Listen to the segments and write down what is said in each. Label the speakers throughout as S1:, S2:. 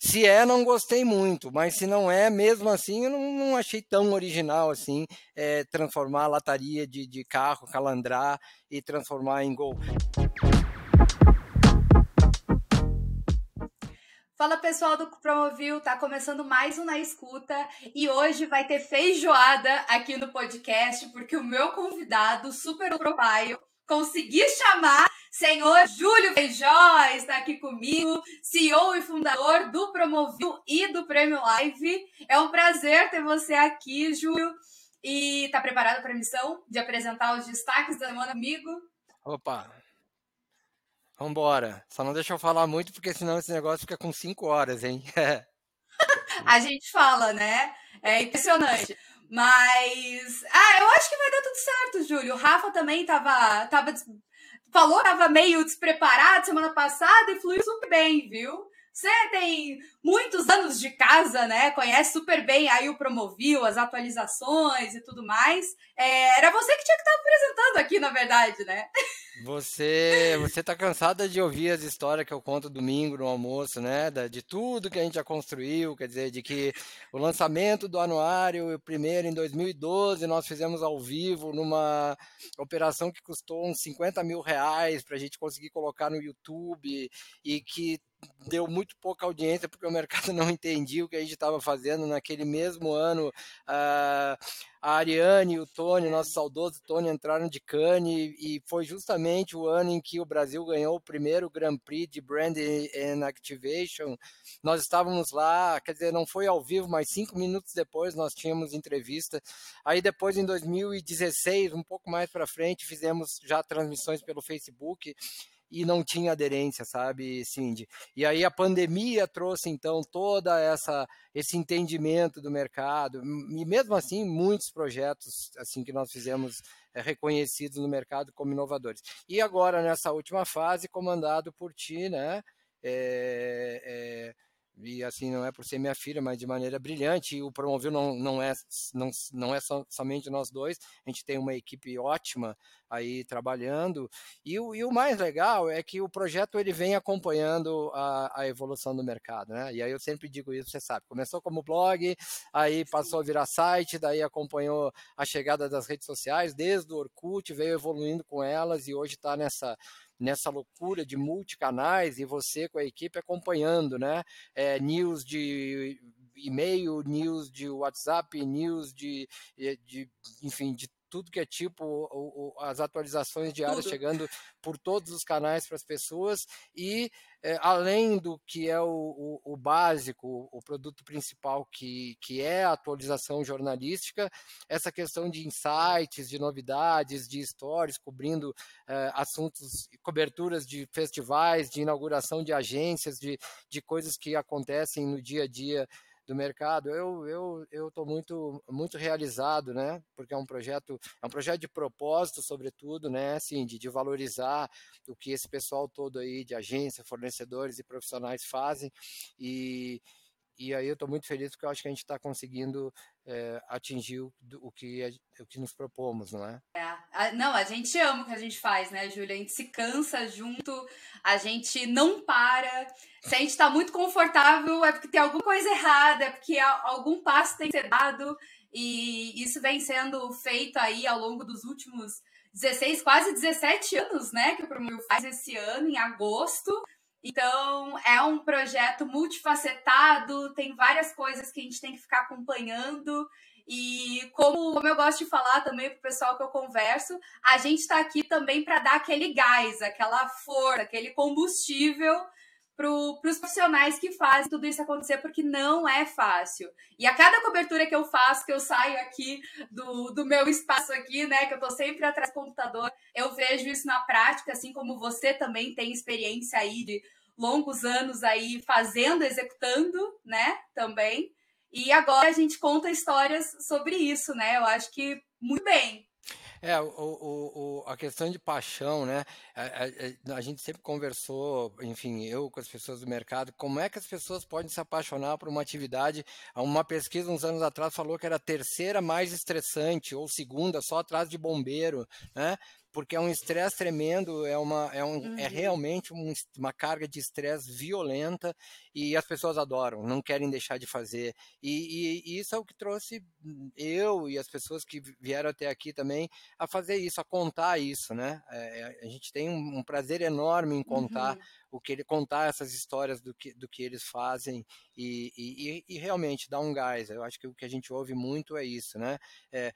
S1: Se é, não gostei muito, mas se não é, mesmo assim, eu não, não achei tão original assim é, transformar a lataria de, de carro, calandrar e transformar em gol.
S2: Fala pessoal do Promovil, tá começando mais um Na Escuta e hoje vai ter feijoada aqui no podcast porque o meu convidado, super profile, consegui chamar senhor Júlio Feijó, está aqui comigo, CEO e fundador do Promovil e do Prêmio Live. É um prazer ter você aqui, Júlio. E tá preparado para a missão de apresentar os destaques da semana comigo?
S1: Opa, Vambora. Só não deixa eu falar muito, porque senão esse negócio fica com cinco horas, hein?
S2: a gente fala, né? É impressionante. Mas. Ah, eu acho que vai dar tudo certo, Júlio. O Rafa também tava. tava falou, tava meio despreparado semana passada e fluiu super bem, viu? Você tem muitos anos de casa, né? Conhece super bem aí o Promovil, as atualizações e tudo mais. É, era você que tinha que estar apresentando aqui, na verdade, né?
S1: Você, você tá cansada de ouvir as histórias que eu conto domingo no almoço, né? De tudo que a gente já construiu, quer dizer, de que o lançamento do anuário, o primeiro em 2012, nós fizemos ao vivo numa operação que custou uns 50 mil reais para a gente conseguir colocar no YouTube e que deu muito pouca audiência porque o mercado não entendia o que a gente estava fazendo naquele mesmo ano. A Ariane e o Tony, nosso saudoso Tony, entraram de Cannes e foi justamente o ano em que o Brasil ganhou o primeiro Grand Prix de Brand and Activation. Nós estávamos lá, quer dizer, não foi ao vivo, mas cinco minutos depois nós tínhamos entrevista. Aí depois, em 2016, um pouco mais para frente, fizemos já transmissões pelo Facebook e não tinha aderência, sabe, Cindy? E aí a pandemia trouxe então toda essa esse entendimento do mercado e mesmo assim muitos projetos assim que nós fizemos é, reconhecidos no mercado como inovadores. E agora nessa última fase comandado por ti, né? É, é, e assim não é por ser minha filha, mas de maneira brilhante. E o Promovil não, não é, não, não é so, somente nós dois, a gente tem uma equipe ótima aí trabalhando. E o, e o mais legal é que o projeto ele vem acompanhando a, a evolução do mercado, né? E aí eu sempre digo isso, você sabe, começou como blog, aí passou a virar site, daí acompanhou a chegada das redes sociais, desde o Orkut, veio evoluindo com elas e hoje está nessa nessa loucura de multicanais e você com a equipe acompanhando, né? É, news de e-mail, news de WhatsApp, news de, de enfim, de tudo que é tipo o, o, as atualizações diárias tudo. chegando por todos os canais para as pessoas e é, além do que é o, o, básico, o produto principal que, que é a atualização jornalística, essa questão de insights, de novidades, de stories, cobrindo é, assuntos, coberturas de festivais, de inauguração de agências, de, de coisas que acontecem no dia a dia do mercado. Eu eu eu estou muito muito realizado, né? Porque é um projeto é um projeto de propósito, sobretudo, né? Assim, de, de valorizar o que esse pessoal todo aí de agência, fornecedores e profissionais fazem e e aí eu estou muito feliz porque eu acho que a gente está conseguindo é, atingir o, o, que, o que nos propomos, não é?
S2: é a, não, a gente ama o que a gente faz, né, Júlia? A gente se cansa junto, a gente não para. Se a gente está muito confortável, é porque tem alguma coisa errada, é porque algum passo tem que ser dado. E isso vem sendo feito aí ao longo dos últimos 16, quase 17 anos, né? Que o Promil faz esse ano, em agosto. Então, é um projeto multifacetado, tem várias coisas que a gente tem que ficar acompanhando. E como, como eu gosto de falar também para o pessoal que eu converso, a gente está aqui também para dar aquele gás, aquela força, aquele combustível para os profissionais que fazem tudo isso acontecer, porque não é fácil. E a cada cobertura que eu faço, que eu saio aqui do, do meu espaço aqui, né, que eu estou sempre atrás do computador, eu vejo isso na prática, assim como você também tem experiência aí de longos anos aí fazendo, executando, né, também. E agora a gente conta histórias sobre isso, né? Eu acho que muito bem.
S1: É, o, o, o, a questão de paixão, né? A, a, a, gente sempre conversou, enfim, eu com as pessoas do mercado, como é que as pessoas podem se apaixonar por uma atividade? Uma pesquisa uns anos atrás falou que era a terceira mais estressante, ou segunda, só atrás de bombeiro, né? Porque é um estresse tremendo, é, uma, é, um, é uhum. é realmente um, uma carga de estresse violenta e as pessoas adoram, não querem deixar de fazer. E, e, e, isso é o que trouxe eu e as pessoas que vieram até aqui também a fazer isso, a contar isso, né? É, a gente tem um, um prazer enorme em contar. Uhum o que ele contar essas histórias do que, do que eles fazem e, e, e, realmente dar um gás. Eu acho que o que a gente ouve muito é isso, né? É,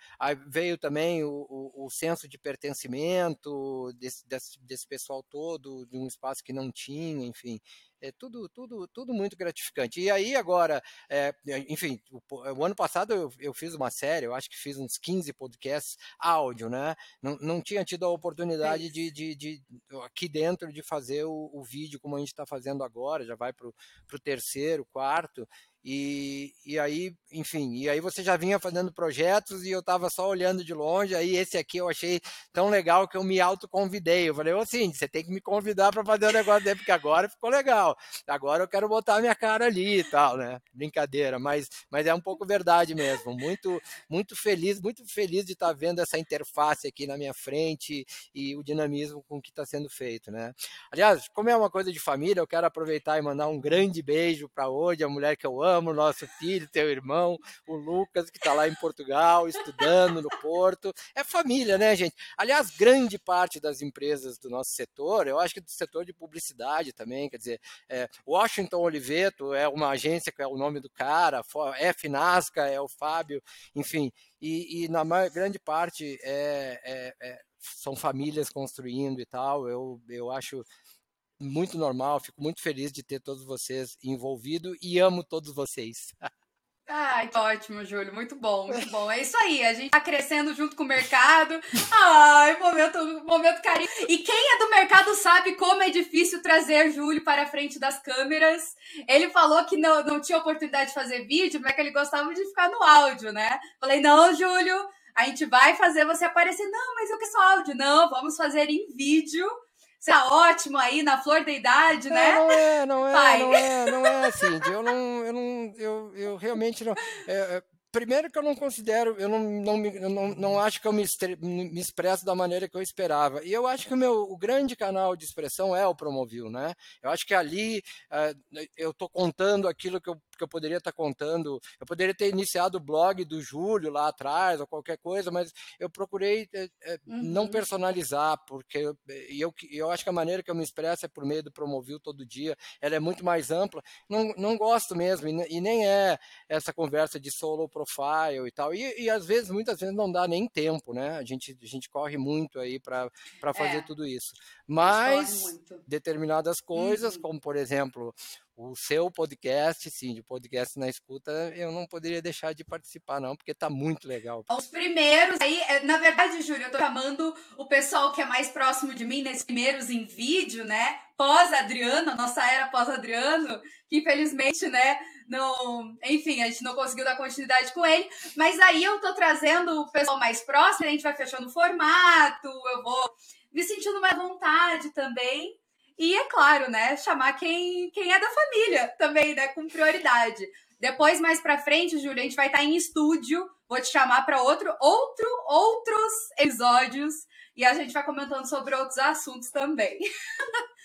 S1: veio também o, o, o, senso de pertencimento desse, desse, desse pessoal todo, de um espaço que não tinha, enfim é tudo, tudo, tudo muito gratificante. E aí agora, é, enfim, o, o, ano passado eu, eu, fiz uma série, eu acho que fiz uns 15 podcasts áudio, né? Não, não tinha tido a oportunidade de, de, de, aqui dentro de fazer o, o vídeo como a gente está fazendo agora, já vai para o terceiro, quarto, e, e aí, enfim, e aí você já vinha fazendo projetos e eu estava só olhando de longe. Aí esse aqui eu achei tão legal que eu me autoconvidei. Eu falei, ô sim, você tem que me convidar para fazer o negócio dele, porque agora ficou legal. Agora eu quero botar a minha cara ali e tal, né? Brincadeira, mas, mas é um pouco verdade mesmo. Muito, muito feliz, muito feliz de estar tá vendo essa interface aqui na minha frente e o dinamismo com que está sendo feito, né? Aliás, como é uma coisa de família, eu quero aproveitar e mandar um grande beijo para hoje, a mulher que eu amo amo nosso filho, teu irmão, o Lucas, que está lá em Portugal, estudando no Porto. É família, né, gente? Aliás, grande parte das empresas do nosso setor, eu acho que do setor de publicidade também, quer dizer, é, Washington Oliveto é uma agência que é o nome do cara, F Nasca é o Fábio, enfim, e, e na maior, grande parte é, é, é, são famílias construindo e tal. Eu, eu acho muito normal, fico muito feliz de ter todos vocês envolvidos e amo todos vocês.
S2: Ai, que ótimo, Júlio. Muito bom, muito bom. É isso aí, a gente tá crescendo junto com o mercado. Ai, momento, momento carinho. E quem é do mercado sabe como é difícil trazer Júlio para a frente das câmeras. Ele falou que não, não tinha oportunidade de fazer vídeo, mas que ele gostava de ficar no áudio, né? Falei, não, Júlio, a gente vai fazer você aparecer. Não, mas eu quero só áudio. Não, vamos fazer em vídeo você tá ótimo aí na flor da idade, né?
S1: não é, não é, Pai. não é, não é assim. Eu não, eu não, eu, eu realmente não. É, é primeiro que eu não considero, eu não, não, não, não acho que eu me, me, expresso da maneira que eu esperava. E eu acho que o meu o grande canal de expressão é o Promovil, né? Eu acho que ali uh, eu estou contando aquilo que eu, que eu poderia estar tá contando. Eu poderia ter iniciado o blog do Júlio lá atrás ou qualquer coisa, mas eu procurei uh, uhum. não personalizar, porque eu, eu, eu acho que a maneira que eu me expresso é por meio do Promovil todo dia. Ela é muito mais ampla. Não, não gosto mesmo, e, e nem é essa conversa de solo profile e tal. E, e, às vezes, muitas vezes não dá nem tempo, né? A gente, a gente corre muito aí para fazer é, tudo isso. Mas determinadas coisas, uhum. como por exemplo o seu podcast, sim, de podcast na escuta, eu não poderia deixar de participar, não, porque tá muito legal.
S2: Os primeiros, aí, é, na verdade, Júlio, eu tô chamando o pessoal que é mais próximo de mim nesses primeiros em vídeo, né? Pós-Adriano, nossa era pós-Adriano, que infelizmente, né, não. Enfim, a gente não conseguiu dar continuidade com ele. Mas aí eu tô trazendo o pessoal mais próximo, a gente vai fechando o formato, eu vou me sentindo mais vontade também. E é claro, né, chamar quem, quem é da família também, né, com prioridade. Depois, mais pra frente, Júlia, a gente vai estar em estúdio. Vou te chamar para outro, outro, outros episódios. E a gente vai comentando sobre outros assuntos também.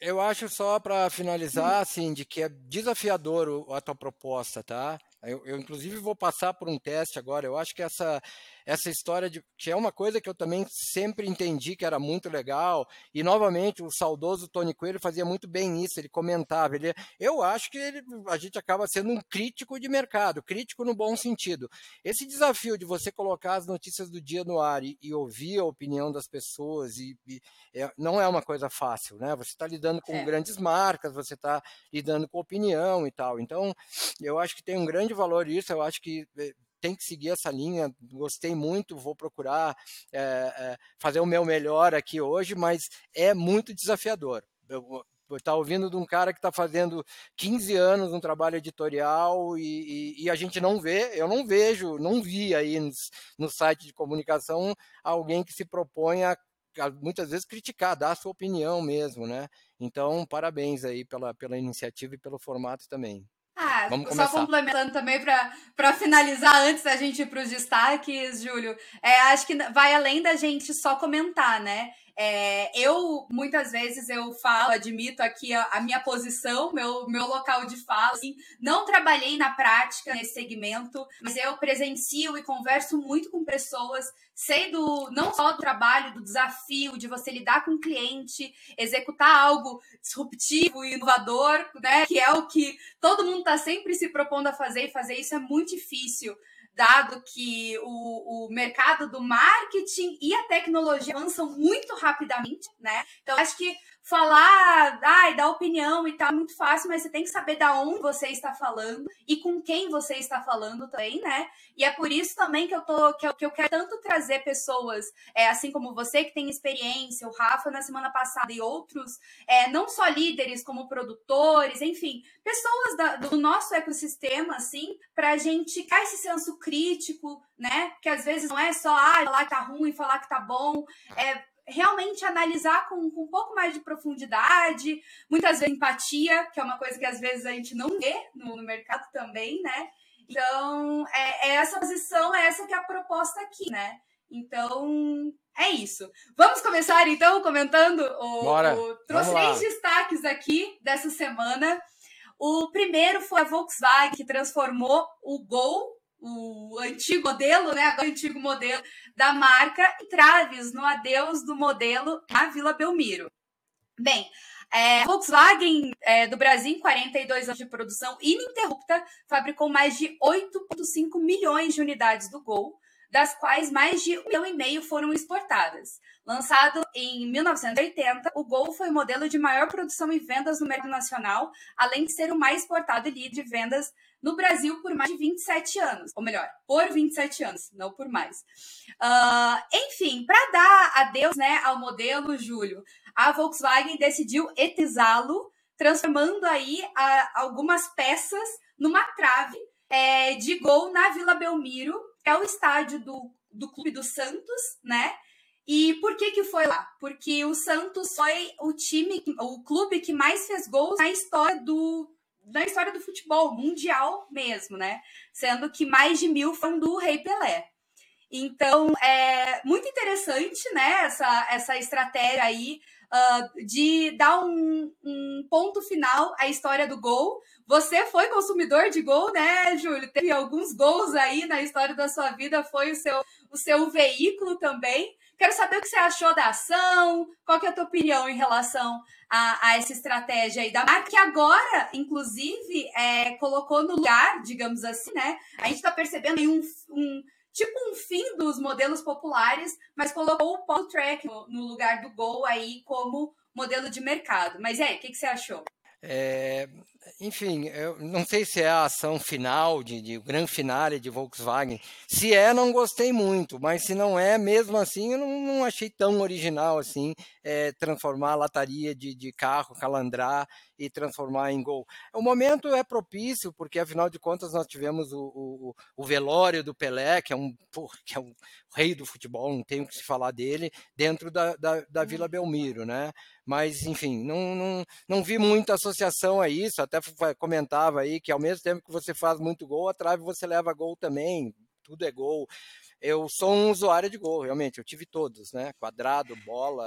S1: Eu acho só para finalizar, assim, de que é desafiador a tua proposta, tá? Eu, eu, inclusive, vou passar por um teste agora. Eu acho que essa, essa história de que é uma coisa que eu também sempre entendi que era muito legal. E novamente o saudoso Tony Coelho fazia muito bem isso. Ele comentava. Ele, eu acho que ele, a gente acaba sendo um crítico de mercado, crítico no bom sentido. Esse desafio de você colocar as notícias do dia no ar e, e ouvir a opinião das pessoas e, e é, não é uma coisa fácil, né? Você está lidando com é. grandes marcas, você está lidando com opinião e tal. Então, eu acho que tem um grande valor isso. Eu acho que é, tem que seguir essa linha. Gostei muito, vou procurar é, fazer o meu melhor aqui hoje, mas é muito desafiador. Eu, está ouvindo de um cara que está fazendo 15 anos um trabalho editorial e, e, e, a gente não vê, eu não vejo, não vi aí no, no site de comunicação alguém que se propõe a, a, muitas vezes criticar, dar a sua opinião mesmo, né? Então, parabéns aí pela, pela iniciativa e pelo formato também.
S2: Ah, Vamos começar. Só complementando também para finalizar, antes da gente ir para os destaques, Júlio, é, acho que vai além da gente só comentar, né? É, eu, muitas vezes, eu falo, admito aqui a, a, minha posição, meu, meu local de fala. Assim, não trabalhei na prática nesse segmento, mas eu presencio e converso muito com pessoas, sei do não só do trabalho, do desafio de você lidar com o cliente, executar algo disruptivo e inovador, né? Que é o que todo mundo está sempre se propondo a fazer, e fazer isso é muito difícil dado que o, o mercado do marketing e a tecnologia avançam muito rapidamente, né? Então, acho que falar, ai, dar opinião e tal é muito fácil, mas você tem que saber da onde você está falando e com quem você está falando também, né? E é por isso também que eu tô que eu, que eu quero tanto trazer pessoas, é, assim como você que tem experiência, o Rafa na semana passada e outros, é, não só líderes como produtores, enfim, pessoas da, do nosso ecossistema, assim, para a gente criar esse senso crítico, né? Que às vezes não é só ah, falar que tá ruim, falar que tá bom, é realmente analisar com, com, um pouco mais de profundidade, muitas vezes empatia, que é uma coisa que às vezes a gente não vê no, no mercado também, né? Então, é, é, essa posição, é essa que é a proposta aqui, né? Então, é isso. Vamos começar então comentando o,
S1: Bora.
S2: o trouxe três destaques aqui dessa semana. O primeiro foi a Volkswagen que transformou o Gol o antigo modelo, né? Agora o antigo modelo da marca e traves no adeus do modelo na Vila Belmiro. Bem, é, a Volkswagen é, do Brasil, em 42 anos de produção ininterrupta, fabricou mais de 8,5 milhões de unidades do Gol, das quais mais de um milhão e meio foram exportadas. Lançado em 1980, o Gol foi o modelo de maior produção e vendas no mercado nacional, além de ser o mais exportado e líder de vendas no Brasil por mais de 27 anos. Ou melhor, por 27 anos, não por mais. Uh, enfim, para dar adeus né, ao modelo, Júlio, a Volkswagen decidiu etizá-lo, transformando aí a, algumas peças numa trave é, de gol na Vila Belmiro, é o estádio do, do Clube do Santos, né? E por que que foi lá? Porque o Santos foi o time, o clube que mais fez gols na história do, da história do futebol mundial mesmo, né? Sendo que mais de mil foram do Rei Pelé. Então, é muito interessante, né, essa, essa estratégia aí uh, de dar um, um, ponto final à história do gol. Você foi consumidor de gol, né, Júlio? Teve alguns gols aí na história da sua vida, foi o seu, o seu veículo também. Quero saber o que você achou da ação, qual que é a tua opinião em relação a, a essa estratégia aí da marca, que agora, inclusive, é, colocou no lugar, digamos assim, né? A gente está percebendo aí um, um tipo um fim dos modelos populares, mas colocou o Paul Track no, lugar do Gol aí como modelo de mercado. Mas é, o que, que você achou?
S1: É, enfim, eu não sei se é a ação final, de, de grande finale de Volkswagen. Se é, não gostei muito, mas se não é, mesmo assim, eu não, não achei tão original assim é, transformar a lataria de, de carro, calandrar e transformar em gol. O momento é propício, porque afinal de contas nós tivemos o, o, o velório do Pelé, que é um que é um rei do futebol, não tenho que se falar dele, dentro da, da, da Vila Belmiro, né? Mas, enfim, não, não, não vi muita associação a isso, até comentava aí que ao mesmo tempo que você faz muito gol, a trave você leva gol também, tudo é gol eu sou um usuário de gol, realmente, eu tive todos, né? Quadrado, bola,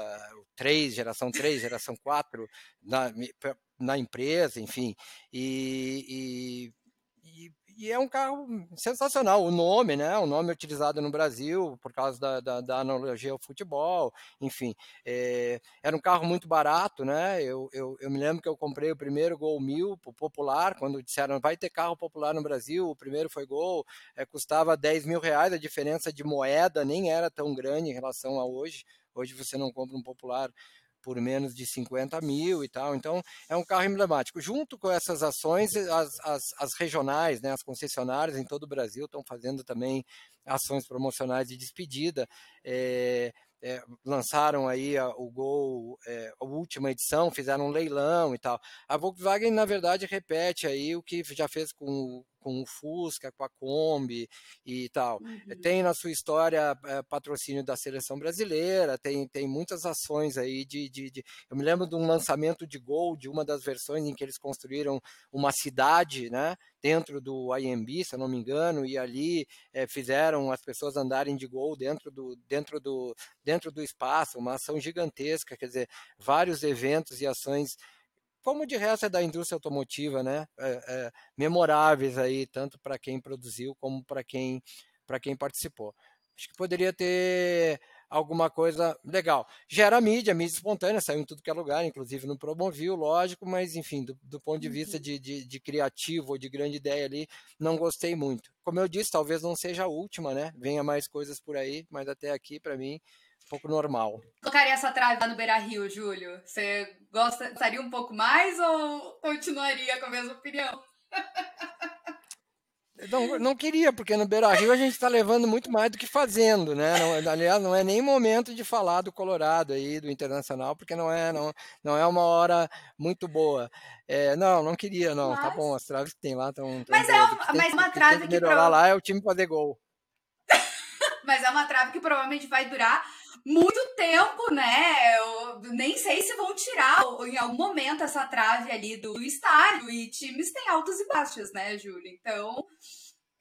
S1: 3, geração 3, geração 4, na, na empresa, enfim. E, e, e é um carro sensacional. O nome, né? O nome utilizado no Brasil por causa da, da, da analogia ao futebol, enfim. É, era um carro muito barato, né? Eu, eu, eu, me lembro que eu comprei o primeiro Gol 1000 popular, quando disseram vai ter carro popular no Brasil, o primeiro foi Gol, é, custava 10 mil reais, a diferença de moeda nem era tão grande em relação a hoje. Hoje você não compra um popular por menos de 50 mil e tal. Então, é um carro emblemático. Junto com essas ações, as, as, as regionais, né, as concessionárias em todo o Brasil estão fazendo também ações promocionais de despedida. É, é, lançaram aí a, o Gol, é, a última edição, fizeram um leilão e tal. A Volkswagen, na verdade, repete aí o que já fez com, com o Fusca, com a Kombi e tal.
S2: Uhum.
S1: Tem na sua história é, patrocínio da seleção brasileira, tem, tem muitas ações aí de, de, de, Eu me lembro de um lançamento de Gol, de uma das versões em que eles construíram uma cidade, né? Dentro do IMB, se eu não me engano, e ali é, fizeram as pessoas andarem de gol dentro do, dentro, do, dentro do espaço, uma ação gigantesca, quer dizer, vários eventos e ações como de resto é da indústria automotiva, né? É, é, memoráveis aí, tanto para quem produziu como para quem, quem participou. Acho que poderia ter alguma coisa legal. Gera mídia, mídia espontânea, saiu em tudo que é lugar, inclusive no Promovil, lógico, mas enfim, do, do ponto de vista de, de, de, criativo ou de grande ideia ali, não gostei muito. Como eu disse, talvez não seja a última, né? Venha mais coisas por aí, mas até aqui, para mim, um pouco normal.
S2: Colocaria essa trave lá no Beira Rio, Júlio? Você gostaria um pouco mais ou continuaria com a mesma opinião?
S1: Não, não queria, porque no Beira Rio a gente está levando muito mais do que fazendo, né? Não, aliás, não é nem momento de falar do Colorado aí, do Internacional, porque não é, não, não é uma hora muito boa. É, não, não queria, não. Tá mas... Tá bom, as traves que tem lá estão.
S2: Mas, é uma, mas uma trave que.
S1: melhorar lá é o time fazer gol.
S2: mas é uma trave que provavelmente vai durar muito tempo, né? Eu nem sei se vão tirar em algum momento essa trave ali do estádio. E times têm altos e baixos, né, Júlia? Então,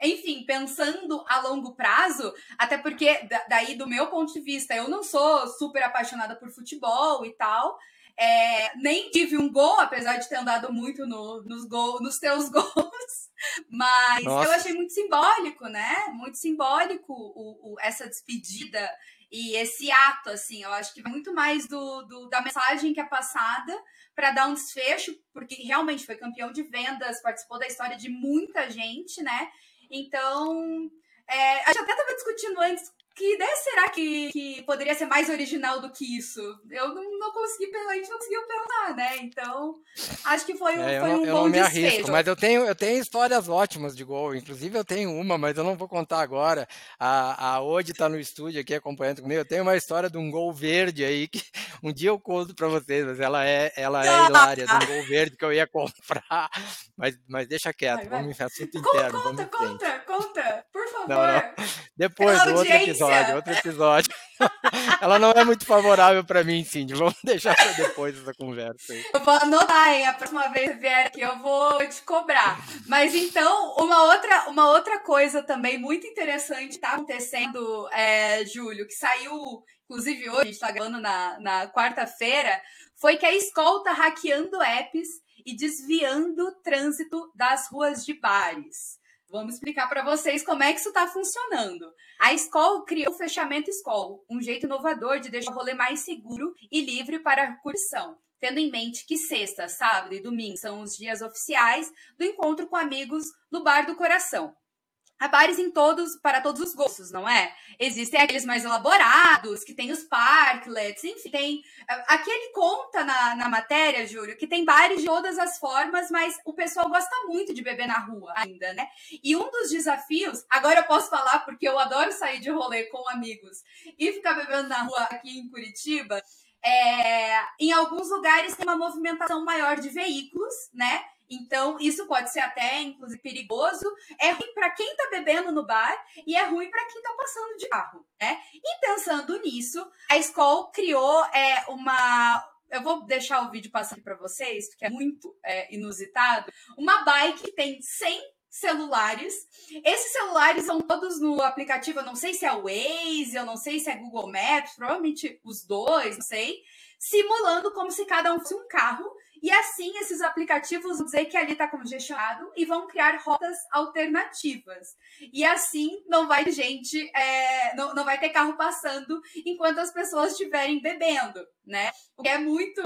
S2: enfim, pensando a longo prazo, até porque, daí, do meu ponto de vista, eu não sou super apaixonada por futebol e tal. É, nem tive um gol, apesar de ter andado muito no, nos, gol, nos teus gols. Mas Nossa. eu achei muito simbólico, né? Muito simbólico o, o, essa despedida e esse ato, assim, eu acho que muito mais do, do da mensagem que é passada para dar um desfecho, porque realmente foi campeão de vendas, participou da história de muita gente, né? Então, é, a gente até estava discutindo antes que ideia será que, que poderia ser mais original do que isso? Eu não, não consegui a gente não conseguiu pensar, né? Então, acho que foi, é, foi um eu bom não me desfecho. Arrisco,
S1: mas eu tenho, eu tenho histórias ótimas de gol. Inclusive, eu tenho uma, mas eu não vou contar agora. A, a Odi está no estúdio aqui acompanhando comigo. Eu tenho uma história de um gol verde aí que um dia eu conto para vocês, mas ela é, ela é hilária, de um gol verde que eu ia comprar. Mas, mas deixa quieto, vai, vamos em assunto interno.
S2: Conta, conta, conta, por favor. Não,
S1: não. Depois, outro episódio, outro episódio. Ela não é muito favorável para mim, Cindy. Vamos deixar para depois essa conversa. Aí.
S2: Eu vou anotar, hein? A próxima vez que vier aqui, eu vou te cobrar. Mas então, uma outra, uma outra coisa também muito interessante está acontecendo, é, Júlio, que saiu, inclusive hoje, a gente está gravando na, na quarta-feira, foi que a escola está hackeando apps e desviando o trânsito das ruas de bares. Vamos explicar para vocês como é que isso está funcionando. A escola criou o fechamento escola, um jeito inovador de deixar o rolê mais seguro e livre para a cursão, tendo em mente que sexta, sábado e domingo são os dias oficiais do encontro com amigos no Bar do Coração. Bares em todos, para todos os gostos, não é? Existem aqueles mais elaborados, que tem os parklets, enfim, tem. Aqui ele conta na, na matéria, Júlio, que tem bares de todas as formas, mas o pessoal gosta muito de beber na rua ainda, né? E um dos desafios, agora eu posso falar porque eu adoro sair de rolê com amigos e ficar bebendo na rua aqui em Curitiba. É, em alguns lugares tem uma movimentação maior de veículos, né? Então, isso pode ser até, inclusive, perigoso. É ruim para quem está bebendo no bar e é ruim para quem está passando de carro, né? E pensando nisso, a escola criou é, uma. Eu vou deixar o vídeo passar aqui para vocês, porque é muito é, inusitado. Uma bike que tem 100 celulares. Esses celulares são todos no aplicativo, eu não sei se é o Waze, eu não sei se é Google Maps, provavelmente os dois, não sei, simulando como se cada um fosse um carro e assim, esses aplicativos vão dizer que ali está congestionado e vão criar rotas alternativas. E assim, não vai gente, é, não, não vai ter carro passando enquanto as pessoas estiverem bebendo, né? O que é muito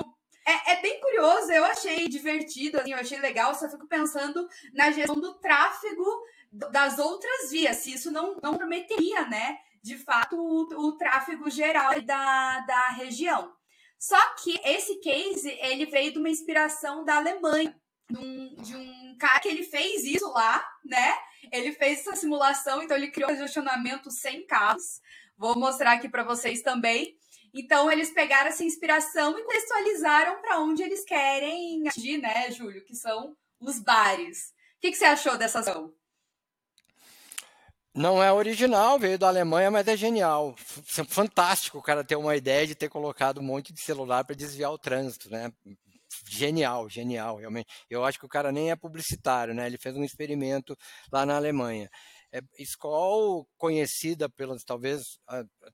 S2: é, é, bem curioso, eu achei divertido, assim, eu achei legal, só fico pensando na gestão do tráfego das outras vias, se isso não, não prometeria, né, de fato, o, o tráfego geral da, da região. Só que esse case, ele veio de uma inspiração da Alemanha, de um, de um cara que ele fez isso lá, né? Ele fez essa simulação, então ele criou um congestionamento sem carros. Vou mostrar aqui para vocês também. Então, eles pegaram essa inspiração e contextualizaram para onde eles querem agir, né, Júlio? Que são os bares. O que, que você achou dessa ação?
S1: Não é original, veio da Alemanha, mas é genial. Fantástico o cara ter uma ideia de ter colocado um monte de celular para desviar o trânsito, né? Genial, genial, realmente. Eu acho que o cara nem é publicitário, né? Ele fez um experimento lá na Alemanha é, Skoll conhecida pelas, talvez,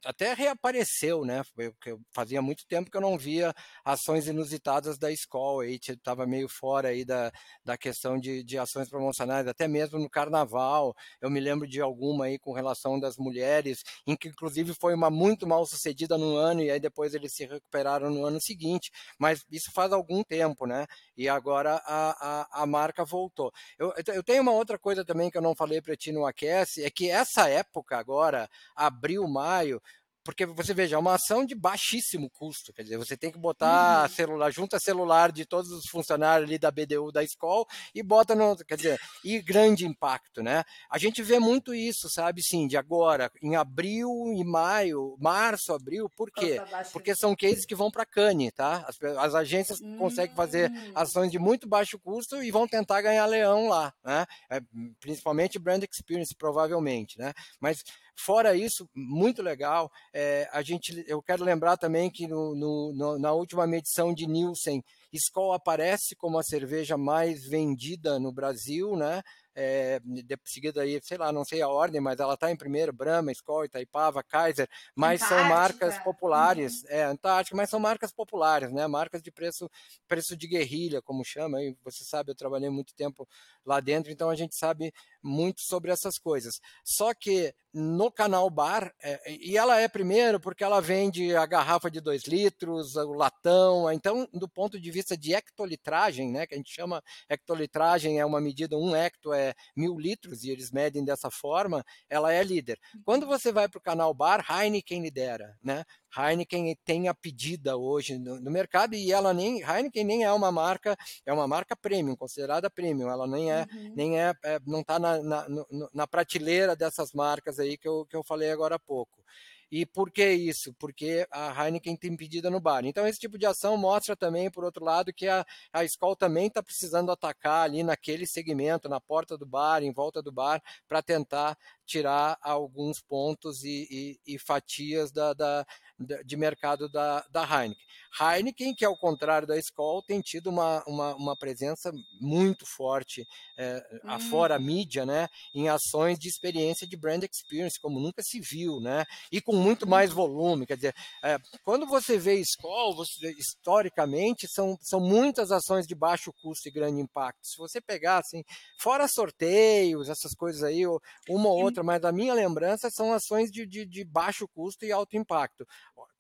S1: até reapareceu, né? Porque fazia muito tempo que eu não via ações inusitadas da Skoll, aí estava meio fora aí da, da questão de, de ações promocionais, até mesmo no carnaval, eu me lembro de alguma aí com relação das mulheres, em que inclusive foi uma muito mal sucedida no ano, e aí depois eles se recuperaram no ano seguinte, mas isso faz algum tempo, né? E agora a, a, a marca voltou. Eu, eu tenho uma outra coisa também que eu não falei para ti no Aqui acontece é que essa época agora, abril, maio, porque você veja, é uma ação de baixíssimo custo, quer dizer, você tem que botar uhum. celular, junta celular de todos os funcionários ali da BDU da escola e bota no, quer dizer, e grande impacto, né? A gente vê muito isso, sabe, sim, de agora, em abril e maio, março, abril, por quê? Porque são cases que vão para Cane, tá? As, as agências uhum. conseguem fazer hum. ações de muito baixo custo e vão tentar ganhar leão lá, né? É, principalmente brand experience, provavelmente, né? Mas Fora isso, muito legal. É, a gente, eu quero lembrar também que no, no, na última medição de Nielsen, Skol aparece como a cerveja mais vendida no Brasil, né? é, de seguida aí, sei lá, não sei a ordem, mas ela está em primeiro, Brahma, Skol, Itaipava, Kaiser, mas Antártica. são marcas populares, uhum. é, Antártica, mas são marcas populares, né, marcas de preço, preço de guerrilha, como chama, aí você sabe, eu trabalhei muito tempo lá dentro, então a gente sabe muito sobre essas coisas. Só que no canal Bar, é, e ela é primeiro porque ela vende a garrafa de 2 litros, o latão, então do ponto de vista de hectolitragem, né, que a gente chama hectolitragem, é uma medida, um hecto é mil litros e eles medem dessa forma, ela é líder. Quando você vai para o canal bar, Heineken lidera, né? Heineken tem a pedida hoje no, no, mercado e ela nem Heineken nem é uma marca é uma marca premium considerada premium ela nem é uhum. nem é, é não está na, na, na prateleira dessas marcas aí que eu, que eu falei agora há pouco e por que isso? Porque a Heineken tem pedida no bar. Então, esse tipo de ação mostra também, por outro lado, que a, a Skol também está precisando atacar ali naquele segmento, na porta do bar, em volta do bar, para tentar tirar alguns pontos e, e, e fatias da, da, de mercado da, da Heineken. Heineken, que ao contrário da Skol, tem tido uma, uma, uma presença muito forte é, hum. afora a mídia, né, em ações de experiência de brand experience, como nunca se viu, né, e com muito mais uhum. volume. Quer dizer, é, quando você vê Skol, você, historicamente, são, são muitas ações de baixo custo e grande impacto. Se você pegar, assim, fora sorteios, essas coisas aí, uma ou outra, mas a minha lembrança são ações de, de, de baixo custo e alto impacto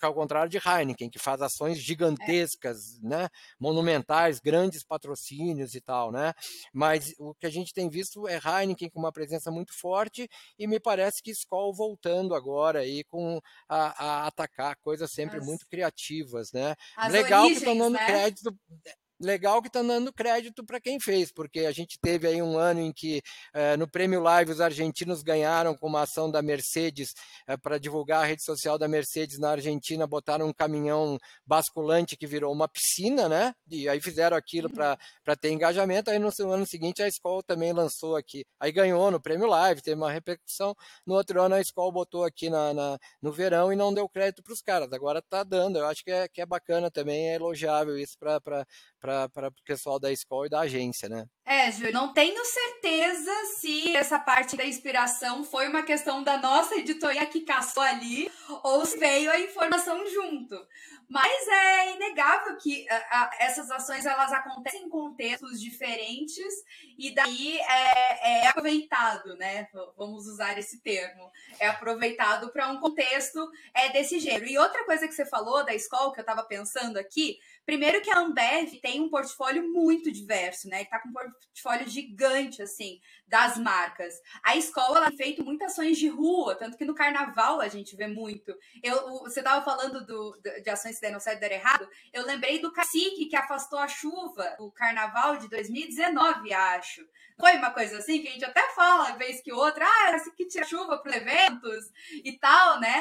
S1: ao contrário de Heineken, que faz ações gigantescas, é. né, monumentais, grandes patrocínios e tal, né? Mas o que a gente tem visto é Heineken com uma presença muito forte e me parece que Skol voltando agora aí com a, a atacar coisas sempre As... muito criativas, né?
S2: As
S1: Legal
S2: origens,
S1: que estão dando
S2: né?
S1: crédito legal que está dando crédito para quem fez, porque a gente teve aí um ano em que eh, no Prêmio Live os argentinos ganharam com uma ação da Mercedes eh, para divulgar a rede social da Mercedes na Argentina, botaram um caminhão basculante que virou uma piscina, né? E aí fizeram aquilo para uhum. ter engajamento. Aí no ano seguinte a escola também lançou aqui, aí ganhou no Prêmio Live, teve uma repercussão. No outro ano a escola botou aqui na, na no verão e não deu crédito para os caras. Agora está dando. Eu acho que é, que é bacana também, é elogiável isso para para o pessoal da escola e da agência, né?
S2: É, Ju, não tenho certeza se essa parte da inspiração foi uma questão da nossa editoria que caçou ali ou se veio a informação junto. Mas é inegável que a, a, essas ações elas acontecem em contextos diferentes e daí é, é aproveitado, né? Vamos usar esse termo. É aproveitado para um contexto é, desse gênero. E outra coisa que você falou da escola, que eu estava pensando aqui, primeiro que a Ambev tem um portfólio muito diverso, né? Está com um portfólio gigante, assim, das marcas. A escola tem feito muitas ações de rua, tanto que no carnaval a gente vê muito. Eu, você estava falando do, de ações que deram certo e deram errado. Eu lembrei do cacique que afastou a chuva no carnaval de 2019, acho. Foi uma coisa assim que a gente até fala, vez que outra, ah, que tira chuva para eventos e tal, né?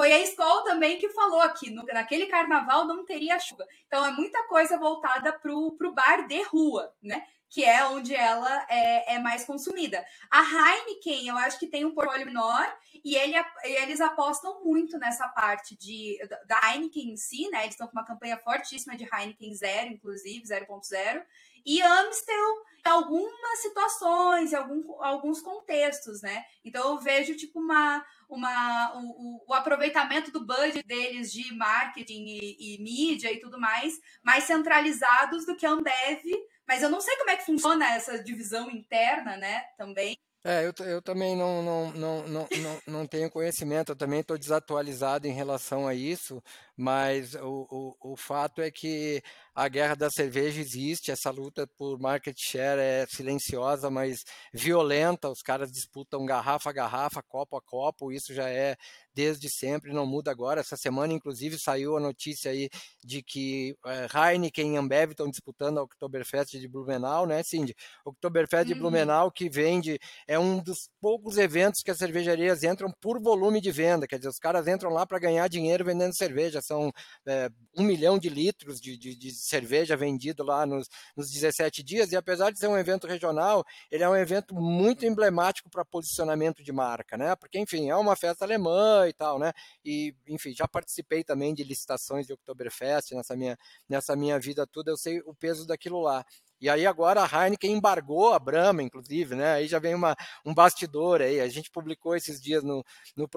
S2: Foi a escola também que falou que no, naquele carnaval não teria chuva. Então é muita coisa voltada para o bar de rua, né? que é onde ela é, é, mais consumida. A Heineken, eu acho que tem um portfólio menor e ele, eles apostam muito nessa parte de, da Heineken em si, né? Eles estão com uma campanha fortíssima de Heineken Zero, inclusive, 0.0, e Amstel algumas situações, algum, alguns contextos, né? Então eu vejo tipo uma, uma o, o aproveitamento do budget deles de marketing e, e mídia e tudo mais mais centralizados do que a Ambev mas eu não sei como é que funciona essa divisão interna, né, também.
S1: É, eu, eu também não, não, não, não, não, não tenho conhecimento, eu também estou desatualizado em relação a isso, mas o, o, o fato é que a guerra da cerveja existe, essa luta por market share é silenciosa, mas violenta, os caras disputam garrafa a garrafa, copo a copo, isso já é desde sempre, não muda agora. Essa semana, inclusive, saiu a notícia aí de que é, Heineken e Ambev estão disputando a Oktoberfest de Blumenau, né, Cindy? Oktoberfest de uhum. Blumenau, que vende, é um dos poucos eventos que as cervejarias entram por volume de venda, quer dizer, os caras entram lá para ganhar dinheiro vendendo cerveja, são é, um milhão de litros de, de, de cerveja vendido lá nos, nos 17 dias, e apesar de ser um evento regional, ele é um evento muito emblemático para posicionamento de marca, né? Porque, enfim, é uma festa alemã e tal, né? E, enfim, já participei também de licitações de Oktoberfest nessa minha, nessa minha vida toda, eu sei o peso daquilo lá. E aí agora a Heineken embargou a Brahma, inclusive, né? Aí já vem uma, um bastidor aí. A gente publicou esses dias no, no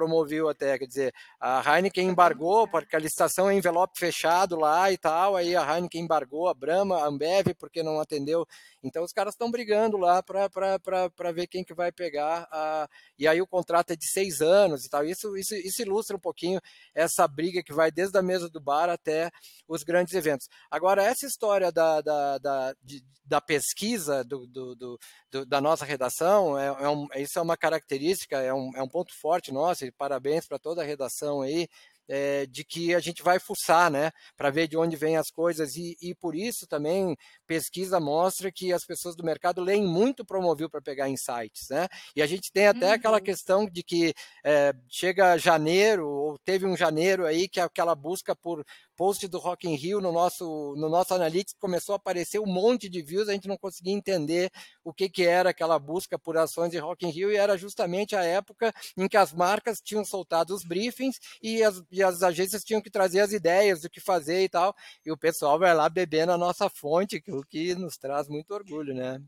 S1: até, quer dizer, a Heineken embargou, porque a licitação é envelope fechado lá e tal, aí a Heineken embargou a Brahma, a Ambev, porque não atendeu. Então os caras estão brigando lá para ver quem que vai pegar. A... E aí o contrato é de seis anos e tal. Isso, isso, isso ilustra um pouquinho essa briga que vai desde a mesa do bar até os grandes eventos. Agora, essa história da, da, da de, da pesquisa do, do, do, da nossa redação, é, é um, isso é uma característica, é um, é um ponto forte nosso, e parabéns para toda a redação aí, é, de que a gente vai fuçar, né, para ver de onde vêm as coisas e, e, por isso também pesquisa mostra que as pessoas do mercado leem muito Promovil para pegar insights, né? E a gente tem até uhum. aquela questão de que é, chega janeiro ou teve um janeiro aí que aquela busca por post do Rock in Rio no nosso, no nosso Analytics começou a aparecer um monte de views, a gente não conseguia entender o que, que era aquela busca por ações de Rock in Rio e era justamente a época em que as marcas tinham soltado os briefings e as, e as agências tinham que trazer as ideias do que fazer e tal, e o pessoal vai lá beber na nossa fonte, o que nos traz muito orgulho, né?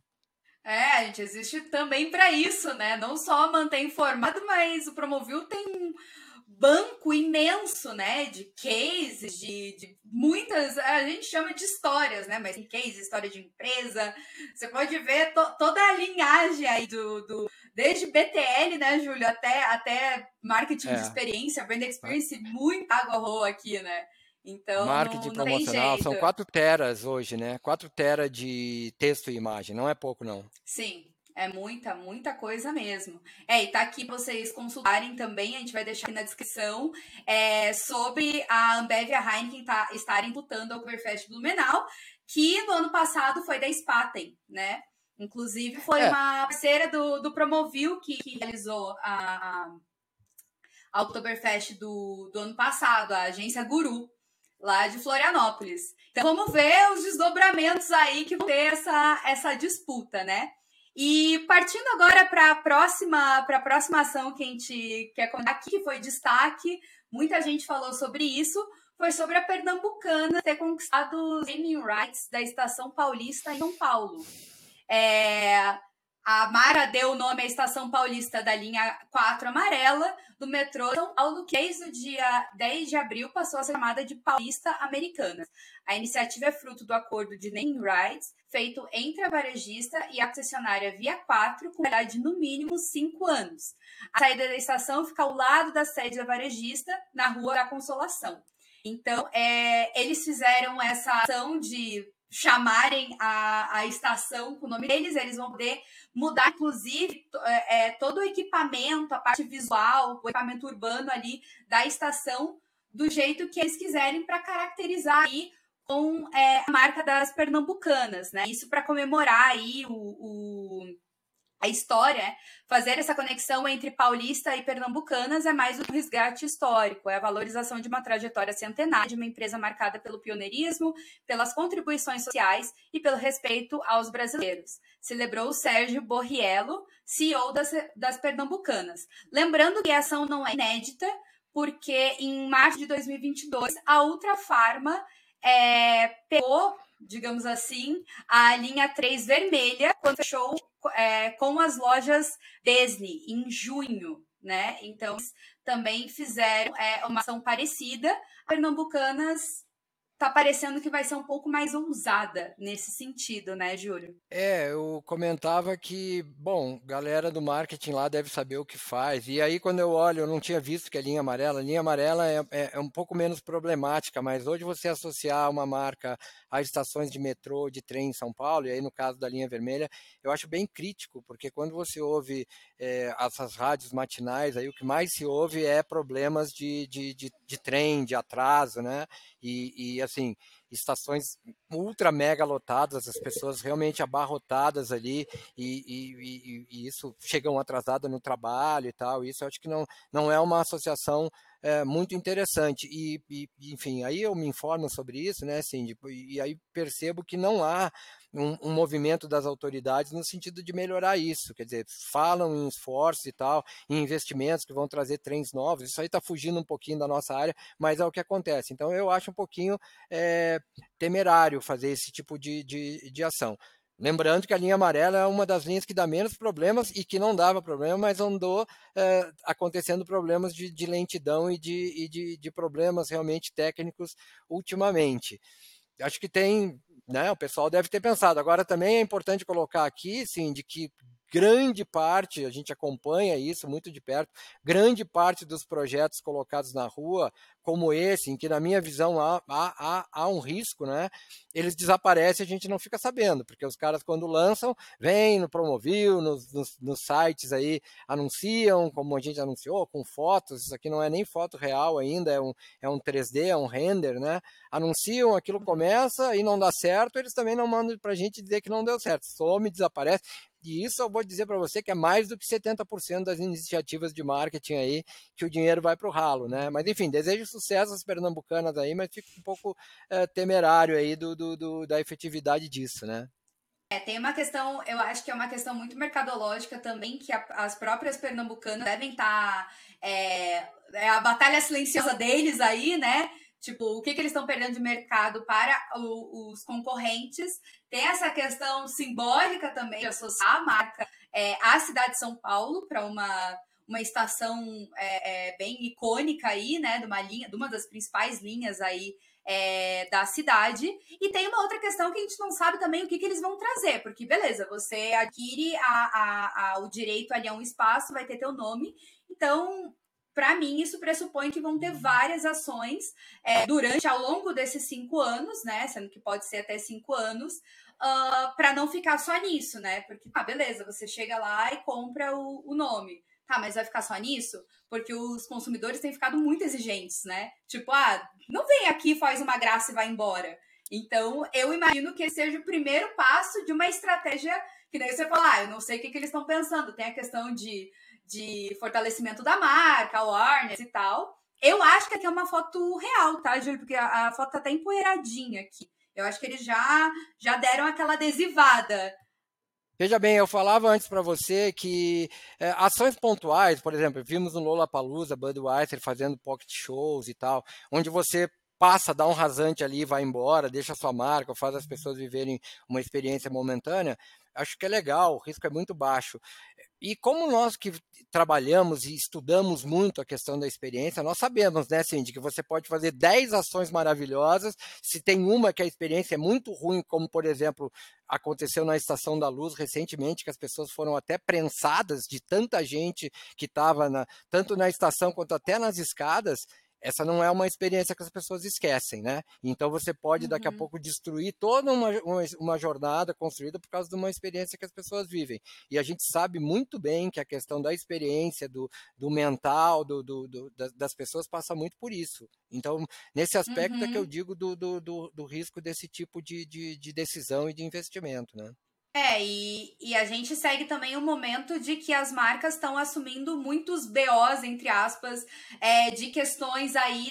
S2: É, a gente existe também para isso, né? Não só manter informado, mas o Promovil tem um banco imenso, né, de cases, de, de, muitas, a gente chama de histórias, né, mas em case, história de empresa, você pode ver to, toda a linhagem aí do, do desde BTL, né, Júlio, até, até marketing é. de experiência, brand experience, muita água roa aqui, né. Então,
S1: marketing
S2: não, não
S1: promocional, são 4 teras hoje, né, 4 teras de texto e imagem, não é pouco não.
S2: Sim, é muita, muita coisa mesmo. É, e tá aqui pra vocês consultarem também, a gente vai deixar aqui na descrição, é, sobre a Ambev e a Heineken tá, estarem lutando ao Oktoberfest Blumenau, que no ano passado foi da Spaten, né? Inclusive foi é. uma parceira do, do Promovil que, que realizou a, a Oktoberfest do, do ano passado, a agência Guru, lá de Florianópolis. Então vamos ver os desdobramentos aí que vão ter essa, essa disputa, né? E partindo agora para a próxima, para a próxima ação que a gente quer contar aqui, que foi destaque, muita gente falou sobre isso, foi sobre a Pernambucana ter conquistado os naming rights da Estação Paulista em São Paulo. É, a Mara deu o nome à Estação Paulista da linha 4 amarela do metrô São Paulo, que desde o dia 10 de abril passou a ser chamada de Paulista Americana. A iniciativa é fruto do acordo de naming rights feito entre a varejista e a concessionária Via 4, com idade de no mínimo 5 anos. A saída da estação fica ao lado da sede da varejista, na Rua da Consolação. Então, é, eles fizeram essa ação de chamarem a, a estação com o nome deles, eles vão poder mudar, inclusive, é, é, todo o equipamento, a parte visual, o equipamento urbano ali da estação, do jeito que eles quiserem para caracterizar aí com é, a marca das pernambucanas, né? Isso para comemorar aí o, o a história, é fazer essa conexão entre paulista e pernambucanas é mais um resgate histórico, é a valorização de uma trajetória centenária de uma empresa marcada pelo pioneirismo, pelas contribuições sociais e pelo respeito aos brasileiros. Celebrou Sérgio Borriello, CEO das, das pernambucanas. Lembrando que a ação não é inédita, porque em março de 2022 a Ultra Farma é, pegou digamos assim, a linha 3 vermelha, quando fechou é, com as lojas Disney em junho, né? Então, também fizeram é, uma ação parecida. Pernambucanas tá parecendo que vai ser um pouco mais ousada nesse sentido, né, Júlio?
S1: É, eu comentava que, bom, galera do marketing lá deve saber o que faz. E aí, quando eu olho, eu não tinha visto que a linha amarela, a linha amarela é, é, é um pouco menos problemática, mas hoje você associar uma marca às estações de metrô, de trem em São Paulo, e aí no caso da linha vermelha, eu acho bem crítico, porque quando você ouve é, essas rádios matinais, aí o que mais se ouve é problemas de, de, de, de trem, de atraso, né? E, e, assim, estações ultra mega lotadas, as pessoas realmente abarrotadas ali e, e, e isso chegam atrasadas no trabalho e tal. Isso eu acho que não, não é uma associação é, muito interessante. E, e, enfim, aí eu me informo sobre isso, né, Cindy, e aí percebo que não há um, um, movimento das autoridades no sentido de melhorar isso. Quer dizer, falam em esforços e tal, em investimentos que vão trazer trens novos. Isso aí está fugindo um pouquinho da nossa área, mas é o que acontece. Então eu acho um pouquinho é, temerário fazer esse tipo de, de, de ação. Lembrando que a linha amarela é uma das linhas que dá menos problemas e que não dava problema, mas andou é, acontecendo problemas de, de lentidão e, de, e de, de, problemas realmente técnicos ultimamente. Acho que tem, né, o pessoal deve ter pensado. Agora também é importante colocar aqui, sim, de que grande parte, a gente acompanha isso muito de perto, grande parte dos projetos colocados na rua, como esse, em que na minha visão há, há, há, um risco, né? Eles desaparecem e a gente não fica sabendo, porque os caras quando lançam, vêm no Promovil, nos, nos, nos, sites aí, anunciam, como a gente anunciou, com fotos, isso aqui não é nem foto real ainda, é um, é um 3D, é um render, né? Anunciam, aquilo começa e não dá certo, eles também não mandam para a gente dizer que não deu certo, some, desaparece. E isso eu vou dizer para você que é mais do que 70% das iniciativas de marketing aí que o dinheiro vai para o ralo, né? Mas enfim, desejo sucesso às pernambucanas aí, mas fico um pouco é, temerário aí do, do, do, da efetividade disso, né?
S2: É, tem uma questão, eu acho que é uma questão muito mercadológica também, que a, as próprias pernambucanas devem estar. Tá, é, é a batalha silenciosa deles aí, né? Tipo, o que, que eles estão perdendo de mercado para o, os concorrentes. Tem essa questão simbólica também de associar a marca é, à cidade de São Paulo para uma, uma estação é, é, bem icônica aí, né? De uma linha, de uma das principais linhas aí é, da cidade. E tem uma outra questão que a gente não sabe também o que, que eles vão trazer, porque beleza, você adquire a, a, a, o direito ali a um espaço, vai ter teu nome. Então, para mim, isso pressupõe que vão ter várias ações é, durante, ao longo desses cinco anos, né? Sendo que pode ser até cinco anos, uh, ah, para não ficar só nisso, né? Porque, ah, beleza, você chega lá e compra o, o nome. Tá, mas vai ficar só nisso? Porque os consumidores têm ficado muito exigentes, né? Tipo, ah, não vem aqui, faz uma graça e vai embora. Então, eu imagino que esse seja o primeiro passo de uma estratégia que daí você fala, ah, eu não sei o que, que eles estão pensando. Tem a questão de de fortalecimento da marca, Warner e tal. Eu acho que aqui é uma foto real, tá, Júlio? Porque a, a foto tá até empoeiradinha aqui. Eu acho que eles já, já deram aquela adesivada.
S1: Veja bem, eu falava antes para você que é, ações pontuais, por exemplo, vimos no Lollapalooza, Budweiser fazendo pocket shows e tal, onde você passa, dá um rasante ali, vai embora, deixa sua marca, faz as pessoas viverem uma experiência momentânea acho que é legal, o risco é muito baixo. E como nós que trabalhamos e estudamos muito a questão da experiência, nós sabemos, né, Cindy, que você pode fazer 10 ações maravilhosas, se tem uma que a experiência é muito ruim, como por exemplo aconteceu na Estação da Luz recentemente, que as pessoas foram até prensadas de tanta gente que estava tanto na estação quanto até nas escadas, essa não é uma experiência que as pessoas esquecem, né? Então você pode daqui a uhum. pouco destruir toda uma, uma, uma, jornada construída por causa de uma experiência que as pessoas vivem. E a gente sabe muito bem que a questão da experiência, do, do mental, do, do, do das pessoas passa muito por isso. Então, nesse aspecto uhum. é que eu uhum. digo do, do, do, do risco desse tipo de, de, de decisão e de investimento, né?
S2: É, e, e a gente segue também o um momento de que as marcas estão assumindo muitos BOs, entre aspas, é, de questões aí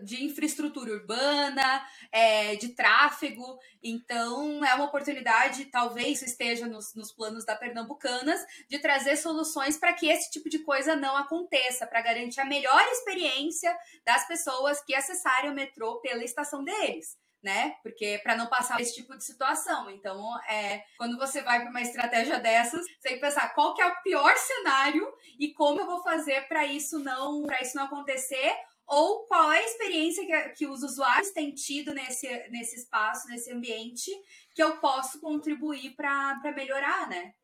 S2: de infraestrutura urbana, é, de tráfego. Então, é uma oportunidade, talvez esteja nos, nos planos da Pernambucanas, de trazer soluções para que esse tipo de coisa não aconteça, para garantir a melhor experiência das pessoas que acessarem o metrô pela estação deles né? Porque para não passar esse tipo de situação. Então, é, quando você vai para uma estratégia dessas, você tem que pensar qual que é o pior cenário e como eu vou fazer para isso não para isso não acontecer ou qual é a experiência que, que os usuários têm tido nesse, nesse espaço, nesse ambiente, que eu posso contribuir para melhorar, né?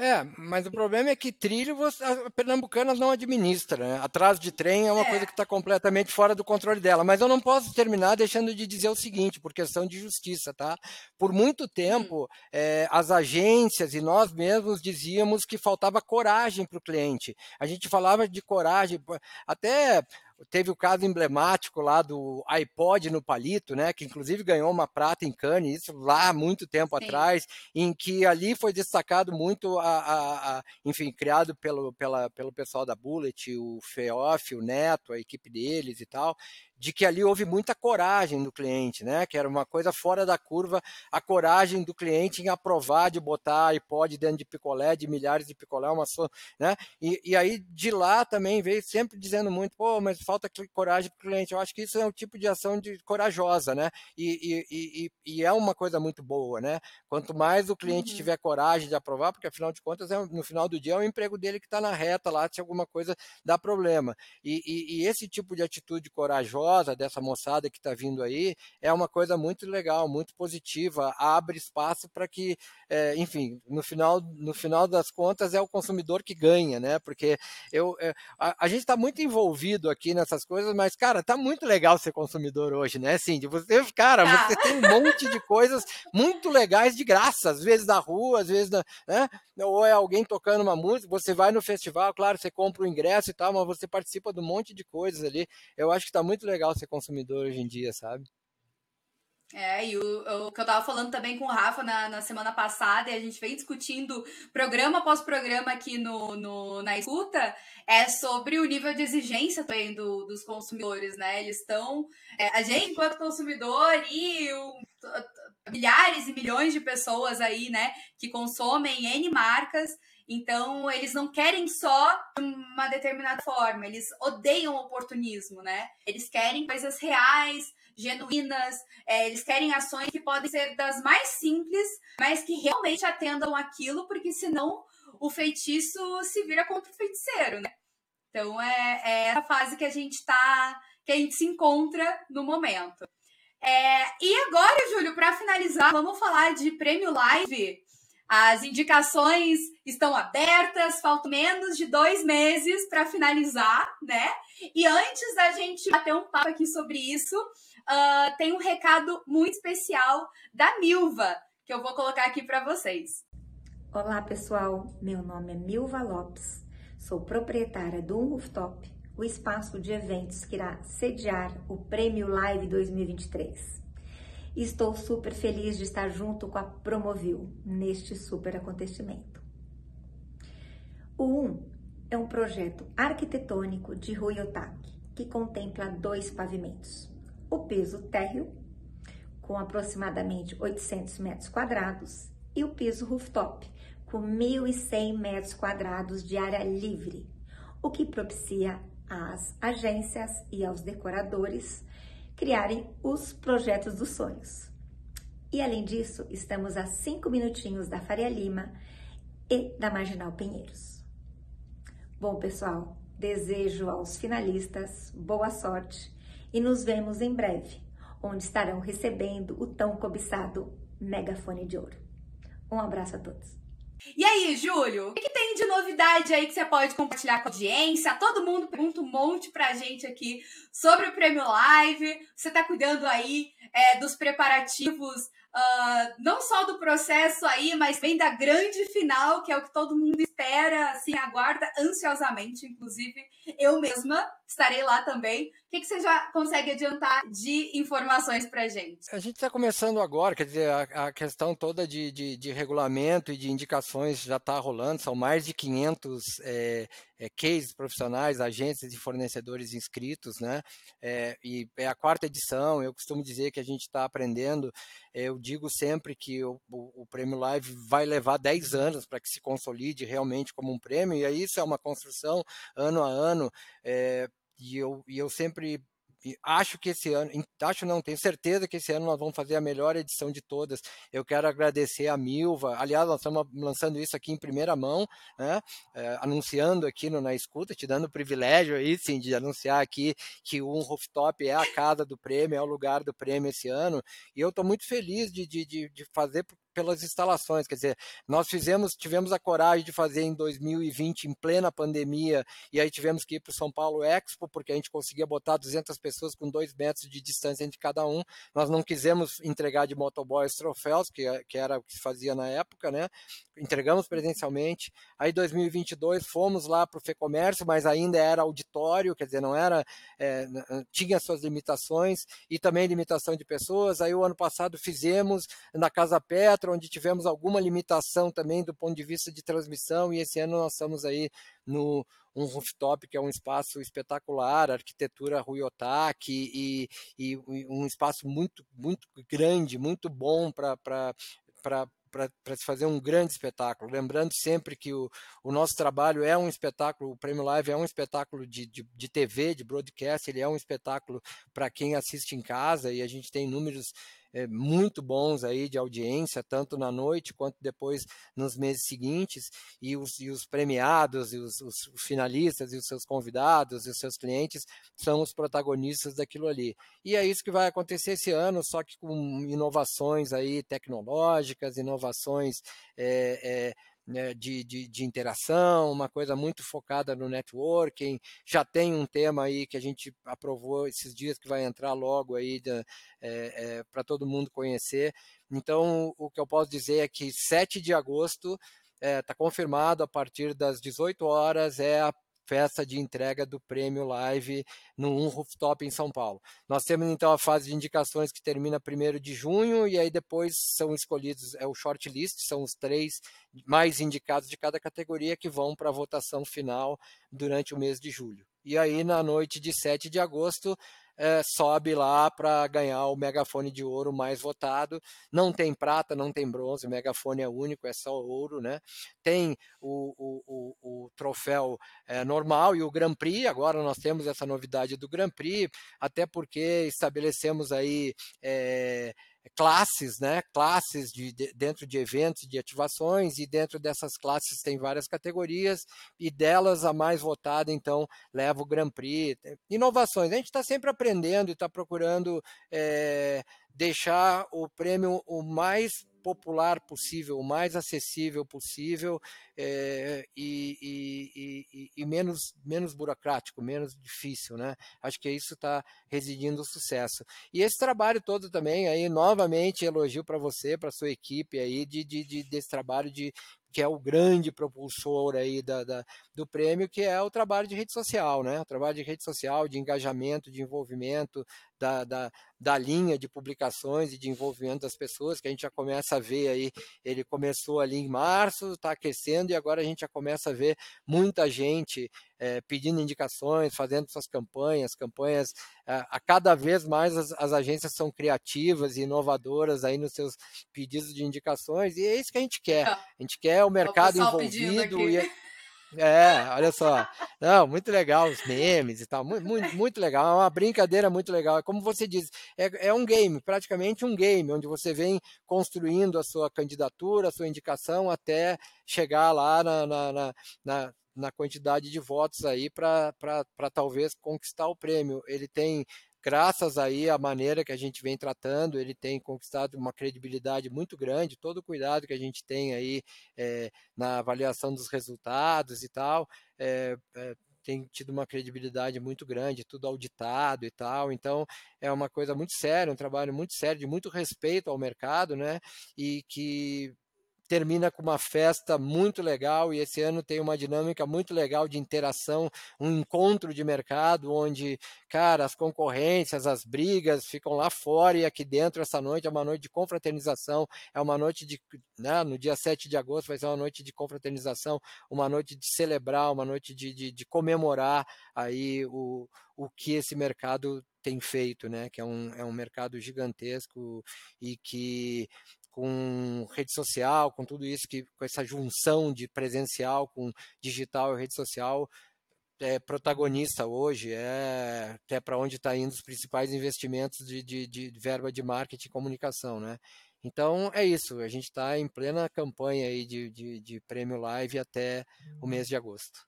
S1: É, mas o problema é que trilho você, a Pernambucanas não administra. Né? Atraso de trem é uma é. coisa que está completamente fora do controle dela. Mas eu não posso terminar deixando de dizer o seguinte, por questão de justiça, tá? Por muito tempo, hum. é, as agências e nós mesmos dizíamos que faltava coragem para o cliente. A gente falava de coragem, até Teve o caso emblemático lá do iPod no palito, né? Que inclusive ganhou uma prata em Cannes, isso lá muito tempo Sim. atrás, em que ali foi destacado muito a, a, a, enfim, criado pelo, pela, pelo pessoal da Bullet, o Feoff, o Neto, a equipe deles e tal, de que ali houve muita coragem do cliente, né? Que era uma coisa fora da curva, a coragem do cliente em aprovar de botar iPod dentro de picolé, de milhares de picolé, uma só, né? E, e aí de lá também veio sempre dizendo muito, pô, mas falta coragem para o cliente. Eu acho que isso é um tipo de ação de corajosa, né? E, e, e, é uma coisa muito boa, né? Quanto mais o cliente uhum. tiver coragem de aprovar, porque afinal de contas, é, no final do dia é o emprego dele que está na reta lá, se alguma coisa dá problema. E, e esse tipo de atitude corajosa dessa moçada que está vindo aí é uma coisa muito legal, muito positiva, abre espaço para que, é, enfim, no final, no final das contas é o consumidor que ganha, né? Porque eu, é, a, a, gente está muito envolvido aqui nessas coisas, mas, cara, tá muito legal ser consumidor hoje, né? Assim, você, cara, tá. você tem um monte de coisas muito legais de graça, às vezes na rua, às vezes, na, né? Ou é alguém tocando uma música, você vai no festival, claro, você compra o ingresso e tal, mas você participa de um monte de coisas ali. Eu acho que está muito legal ser consumidor hoje em dia, sabe?
S2: É, e o, o, que eu tava falando também com o Rafa na, na semana passada, e a gente vem discutindo programa após programa aqui no, no, na escuta, é sobre o nível de exigência também do, dos consumidores, né? Eles estão. É, a gente, enquanto consumidor, e o, milhares e milhões de pessoas aí, né, que consomem N marcas, então, eles não querem só uma determinada forma, eles odeiam oportunismo, né? Eles querem coisas reais, genuínas, é, eles querem ações que podem ser das mais simples, mas que realmente atendam aquilo, porque senão o feitiço se vira contra o feiticeiro, né? Então, é, é essa fase que a gente tá, que a gente se encontra no momento. É, e agora, Júlio, para finalizar, vamos falar de prêmio live as indicações estão abertas, faltam menos de dois meses para finalizar, né? E antes da gente bater um papo aqui sobre isso, uh, tem um recado muito especial da Milva, que eu vou colocar aqui para vocês.
S3: Olá, pessoal. Meu nome é Milva Lopes. Sou proprietária do Um Rooftop, o espaço de eventos que irá sediar o Prêmio Live 2023 estou super feliz de estar junto com a Promovil neste super acontecimento. O 1 é um projeto arquitetônico de Rui Otaki que contempla dois pavimentos. O piso térreo, com aproximadamente 800 metros quadrados, e o piso rooftop, com 1.100 metros quadrados de área livre, o que propicia às agências e aos decoradores criarem os projetos dos sonhos. E além disso, estamos a cinco minutinhos da Faria Lima e da Marginal Pinheiros. Bom, pessoal, desejo aos finalistas boa sorte e nos vemos em breve, onde estarão recebendo o tão cobiçado megafone de ouro. Um abraço a todos.
S2: E aí, Júlio, o que, tem de novidade aí que você pode compartilhar com a audiência? Todo mundo pergunta um monte pra gente aqui sobre o Prêmio Live. Você tá cuidando aí é, dos preparativos, uh, não só do processo aí, mas bem da grande final, que é o que todo mundo espera, assim, aguarda ansiosamente, inclusive eu mesma, estarei lá também. O que, que você já consegue adiantar de informações para gente?
S1: A gente está começando agora, quer dizer, a, a questão toda de, de, de, regulamento e de indicações já está rolando, são mais de 500 é, é, cases profissionais, agências e fornecedores inscritos, né? É, e é a quarta edição, eu costumo dizer que a gente está aprendendo, eu digo sempre que o, o, o Prêmio Live vai levar 10 anos para que se consolide realmente como um prêmio, e isso é uma construção ano a ano, é, e eu, e eu sempre acho que esse ano, acho não, tenho certeza que esse ano nós vamos fazer a melhor edição de todas. Eu quero agradecer a Milva, aliás, nós estamos lançando isso aqui em primeira mão, né? É, anunciando aqui no Na Escuta, te dando o privilégio aí, sim, de anunciar aqui que o um Rooftop é a casa do prêmio, é o lugar do prêmio esse ano, e eu estou muito feliz de, de, de fazer pelas instalações. Quer dizer, nós fizemos, tivemos a coragem de fazer em 2020, em plena pandemia, e aí tivemos que ir para o São Paulo Expo, porque a gente conseguia botar 200 pessoas com dois metros de distância entre cada um. Nós não quisemos entregar de motoboy os troféus, que, que era o que se fazia na época, né? Entregamos presencialmente. Aí, 2022, fomos lá para o FEComércio, mas ainda era auditório, quer dizer, não era. É, tinha suas limitações e também limitação de pessoas. Aí, o ano passado, fizemos na Casa Petra onde tivemos alguma limitação também do ponto de vista de transmissão, e esse ano nós estamos aí no um rooftop que é um espaço espetacular, arquitetura Rui Otaki e, e, um espaço muito, muito grande, muito bom para para se fazer um grande espetáculo. Lembrando sempre que o, o nosso trabalho é um espetáculo, o Prêmio Live é um espetáculo de, de, de TV, de broadcast, ele é um espetáculo para quem assiste em casa e a gente tem números é, muito bons aí de audiência, tanto na noite quanto depois nos meses seguintes, e os, e os premiados, e os, os, finalistas, e os seus convidados, e os seus clientes são os protagonistas daquilo ali. E é isso que vai acontecer esse ano, só que com inovações aí tecnológicas, inovações é, né, de, de, de, interação, uma coisa muito focada no networking. Já tem um tema aí que a gente aprovou esses dias que vai entrar logo aí é, é, para todo mundo conhecer. Então, o que eu posso dizer é que 7 de agosto está é, tá confirmado a partir das 18 horas é a festa de entrega do prêmio Live no Um Rooftop em São Paulo. Nós temos então a fase de indicações que termina 1 de junho e aí depois são escolhidos, é o shortlist, são os três mais indicados de cada categoria que vão para a votação final durante o mês de julho. E aí na noite de 7 de agosto é, sobe lá para ganhar o megafone de ouro mais votado. Não tem prata, não tem bronze, o megafone é único, é só ouro, né? Tem o, o, o, o troféu é, normal e o Grand Prix. Agora nós temos essa novidade do Grand Prix, até porque estabelecemos aí é, classes, né? Classes de, de, dentro de eventos, de ativações, e dentro dessas classes tem várias categorias, e delas a mais votada, então, leva o Grand Prix. Inovações. A gente está sempre aprendendo e está procurando é, deixar o prêmio o mais popular possível, o mais acessível possível é, e, e, e, menos, menos burocrático, menos difícil, né? Acho que isso está residindo o sucesso. E esse trabalho todo também, aí novamente elogio para você, para sua equipe aí de, de, de, desse trabalho de que é o grande propulsor aí da, da, do prêmio, que é o trabalho de rede social, né? O trabalho de rede social, de engajamento, de envolvimento da, da, da linha de publicações e de envolvimento das pessoas, que a gente já começa a ver aí, ele começou ali em março, está aquecendo, e agora a gente já começa a ver muita gente é, pedindo indicações, fazendo suas campanhas, campanhas, é, a cada vez mais as, as, agências são criativas e inovadoras aí nos seus pedidos de indicações, e é isso que a gente quer. A gente quer o mercado o envolvido e é, olha só. Não, muito legal os memes e tal. Muito, muito, muito legal. É uma brincadeira muito legal. Como você diz, é, é um game, praticamente um game, onde você vem construindo a sua candidatura, a sua indicação, até chegar lá na, na, na na quantidade de votos aí para talvez conquistar o prêmio. Ele tem graças aí à maneira que a gente vem tratando, ele tem conquistado uma credibilidade muito grande, todo o cuidado que a gente tem aí é, na avaliação dos resultados e tal, é, é, tem tido uma credibilidade muito grande, tudo auditado e tal, então é uma coisa muito séria, um trabalho muito sério, de muito respeito ao mercado, né, e que termina com uma festa muito legal e esse ano tem uma dinâmica muito legal de interação, um encontro de mercado onde, cara, as concorrências, as brigas ficam lá fora e aqui dentro essa noite é uma noite de confraternização, é uma noite de, né, no dia 7 de agosto vai ser uma noite de confraternização, uma noite de celebrar, uma noite de, de, de comemorar aí o, o que esse mercado tem feito, né? Que é um, é um mercado gigantesco e que com rede social, com tudo isso, que, com essa junção de presencial com digital e rede social, é protagonista hoje, é até para onde está indo os principais investimentos de, de, de, verba de marketing e comunicação, né? Então é isso, a gente está em plena campanha aí de, de, de prêmio live até o mês de agosto.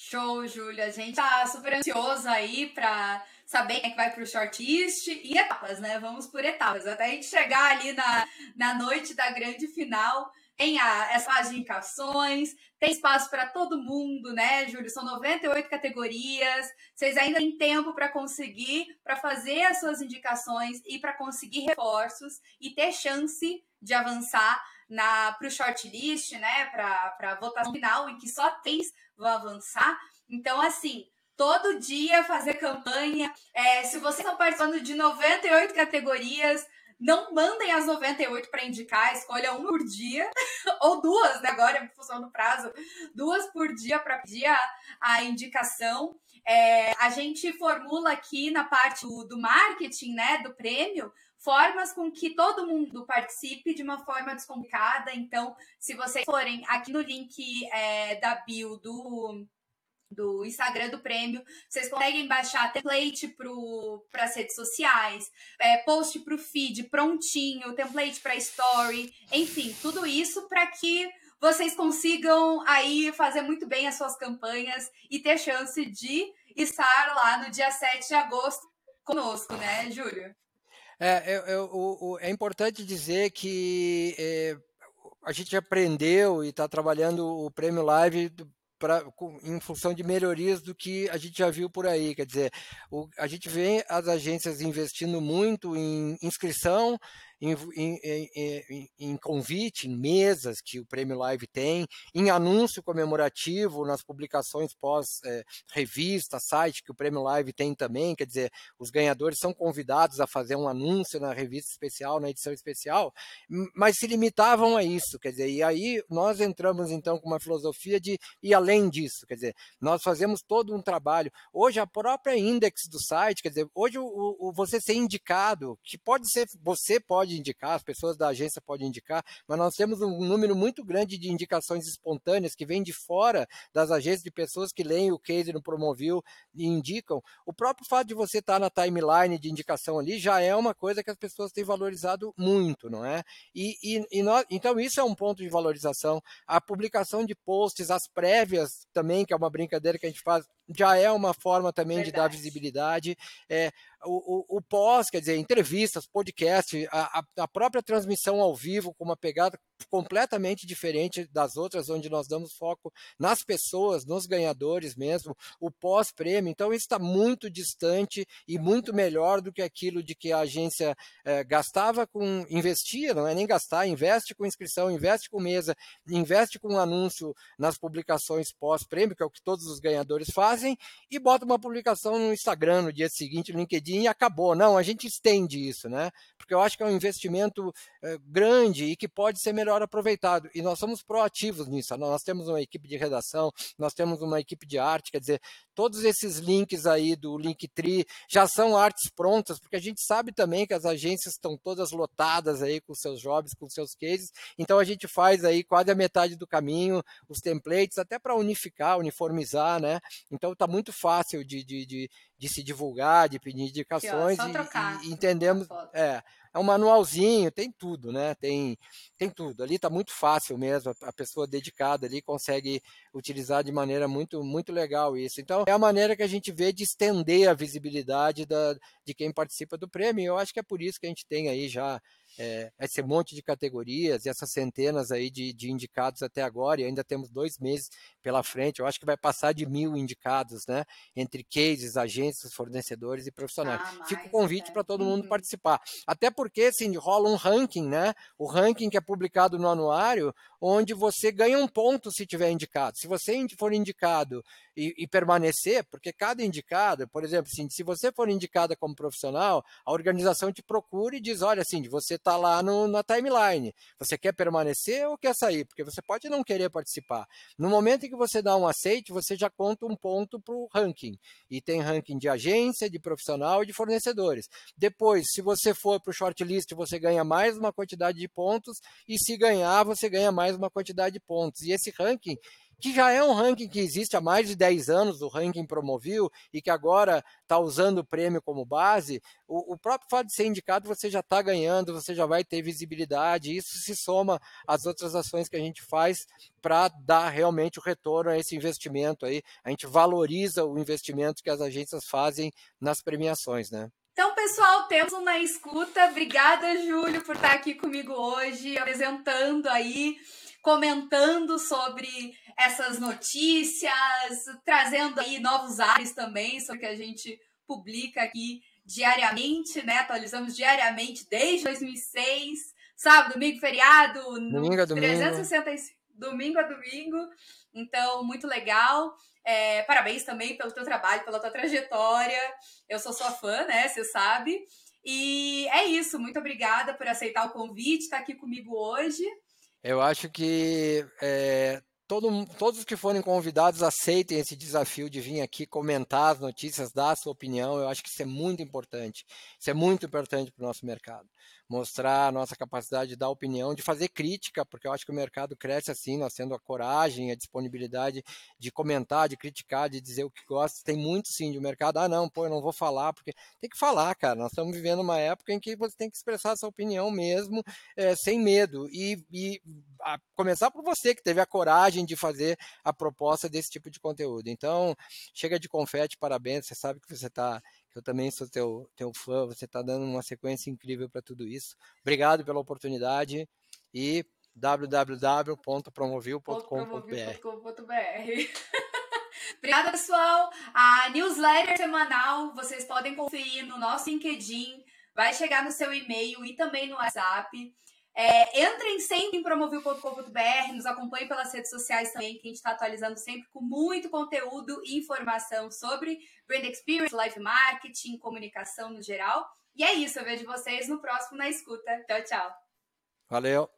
S2: Show, Júlia. A gente tá super ansioso aí para saber quem é que vai pro shortlist e etapas, né? Vamos por etapas. Até a gente chegar ali na, na noite da grande final. Tem a, essas indicações, tem espaço para todo mundo, né, Júlio? São 98 categorias. Vocês ainda têm tempo para conseguir, para fazer as suas indicações e para conseguir reforços e ter chance de avançar para o shortlist, né, para a votação final, em que só três vão avançar. Então, assim, todo dia fazer campanha. É, se vocês estão participando de 98 categorias, não mandem as 98 para indicar, escolha uma por dia, ou duas, né? Agora, em função do prazo, duas por dia para pedir a, a indicação. É, a gente formula aqui na parte do, do marketing, né, do prêmio, formas com que todo mundo participe de uma forma descomplicada. Então, se vocês forem aqui no link é, da bio do, do Instagram do prêmio, vocês conseguem baixar template para as redes sociais, é, post para o feed prontinho, template para story, enfim, tudo isso para que vocês consigam aí fazer muito bem as suas campanhas e ter chance de estar lá no dia 7 de agosto conosco, né, Júlio?
S1: É, é, é, importante dizer que é, a gente aprendeu e está trabalhando o Prêmio Live pra, em função de melhorias do que a gente já viu por aí. Quer dizer, o, a gente vê as agências investindo muito em inscrição em, em, em, em, convite, em mesas que o Prêmio Live tem, em anúncio comemorativo nas publicações pós-revista, é, site que o Prêmio Live tem também, quer dizer, os ganhadores são convidados a fazer um anúncio na revista especial, na edição especial, mas se limitavam a isso, quer dizer, e aí nós entramos então com uma filosofia de ir além disso, quer dizer, nós fazemos todo um trabalho. Hoje a própria index do site, quer dizer, hoje o, o você ser indicado, que pode ser, você pode pode indicar, as pessoas da agência podem indicar, mas nós temos um número muito grande de indicações espontâneas que vêm de fora das agências, de pessoas que leem o case no Promovil e indicam. O próprio fato de você estar na timeline de indicação ali já é uma coisa que as pessoas têm valorizado muito, não é? E, e, e nós, então isso é um ponto de valorização. A publicação de posts, as prévias também, que é uma brincadeira que a gente faz, já é uma forma também Verdade. de dar visibilidade. É, o, o, o, pós, quer dizer, entrevistas, podcast, a, a, própria transmissão ao vivo com uma pegada completamente diferente das outras, onde nós damos foco nas pessoas, nos ganhadores mesmo, o pós-prêmio. Então, isso está muito distante e muito melhor do que aquilo de que a agência é, gastava com, investia, não é nem gastar, investe com inscrição, investe com mesa, investe com anúncio nas publicações pós-prêmio, que é o que todos os ganhadores fazem, e bota uma publicação no Instagram no dia seguinte, no LinkedIn, e acabou. Não, a gente estende isso, né? Porque eu acho que é um investimento é, grande e que pode ser melhor melhor aproveitado. E nós somos proativos nisso. Nós temos uma equipe de redação, nós temos uma equipe de arte, quer dizer, todos esses links aí do Linktree já são artes prontas, porque a gente sabe também que as agências estão todas lotadas aí com seus jobs, com seus cases. Então a gente faz aí quase a metade do caminho, os templates, até para unificar, uniformizar, né? Então está muito fácil de, de, de, de, se divulgar, de pedir indicações
S2: Aqui, ó,
S1: e, e, entendemos. É, é um manualzinho, tem tudo, né? Tem, tem tudo. Ali está muito fácil mesmo, a pessoa dedicada ali consegue utilizar de maneira muito, muito legal isso. Então, é a maneira que a gente vê de estender a visibilidade da, de quem participa do prêmio. Eu acho que é por isso que a gente tem aí já é, esse monte de categorias e essas centenas aí de, de, indicados até agora, e ainda temos dois meses pela frente. Eu acho que vai passar de mil indicados, né? Entre cases, agências, fornecedores e profissionais. Ah, Fica o convite para todo mundo uhum. participar. Até porque, assim, rola um ranking, né? O ranking que é publicado no anuário, onde você ganha um ponto se tiver indicado. Se você for indicado e, e, permanecer, porque cada indicado, por exemplo, assim, se você for indicada como profissional, a organização te procura e diz, olha, assim, você está lá no, na timeline, você quer permanecer ou quer sair? Porque você pode não querer participar. No momento em que você dá um aceite, você já conta um ponto para o ranking. E tem ranking de agência, de profissional e de fornecedores. Depois, se você for para o shortlist, você ganha mais uma quantidade de pontos, e se ganhar, você ganha mais uma quantidade de pontos. E esse ranking que já é um ranking que existe há mais de 10 anos, o ranking Promovil, e que agora está usando o prêmio como base, o, o, próprio fato de ser indicado você já está ganhando, você já vai ter visibilidade, isso se soma às outras ações que a gente faz para dar realmente o retorno a esse investimento aí. A gente valoriza o investimento que as agências fazem nas premiações, né?
S2: Então, pessoal, temos um na escuta. Obrigada, Júlio, por estar aqui comigo hoje, apresentando aí comentando sobre essas notícias, trazendo aí novos ares também sobre o que a gente publica aqui diariamente, né? Atualizamos diariamente desde 2006, sábado, domingo, feriado,
S1: domingo a domingo.
S2: 365, domingo a domingo. Então, muito legal. É, parabéns também pelo teu trabalho, pela tua trajetória. Eu sou sua fã, né? Você sabe. E é isso. Muito obrigada por aceitar o convite, estar aqui comigo hoje.
S1: Eu acho que é, todo, todos que forem convidados aceitem esse desafio de vir aqui comentar as notícias, dar a sua opinião. Eu acho que isso é muito importante. Isso é muito importante para o nosso mercado mostrar a nossa capacidade de dar opinião, de fazer crítica, porque eu acho que o mercado cresce assim, nós tendo a coragem, a disponibilidade de comentar, de criticar, de dizer o que gosta. Tem muito sim de mercado. Ah, não, pô, eu não vou falar, porque tem que falar, cara. Nós estamos vivendo uma época em que você tem que expressar essa opinião mesmo, é, sem medo. E, e a começar por você, que teve a coragem de fazer a proposta desse tipo de conteúdo. Então, chega de confete, parabéns, você sabe que você está eu também sou teu, teu fã, você está dando uma sequência incrível para tudo isso. Obrigado pela oportunidade e www.promovil.com.br.
S2: Obrigada, pessoal. A newsletter semanal vocês podem conferir no nosso LinkedIn, vai chegar no seu e-mail e também no WhatsApp. É, entrem sempre em promovil.com.br, nos acompanhem pelas redes sociais também, que a gente está atualizando sempre com muito conteúdo e informação sobre brand experience, live marketing, comunicação no geral. E é isso, eu vejo vocês no próximo Na Escuta. Tchau, tchau.
S1: Valeu.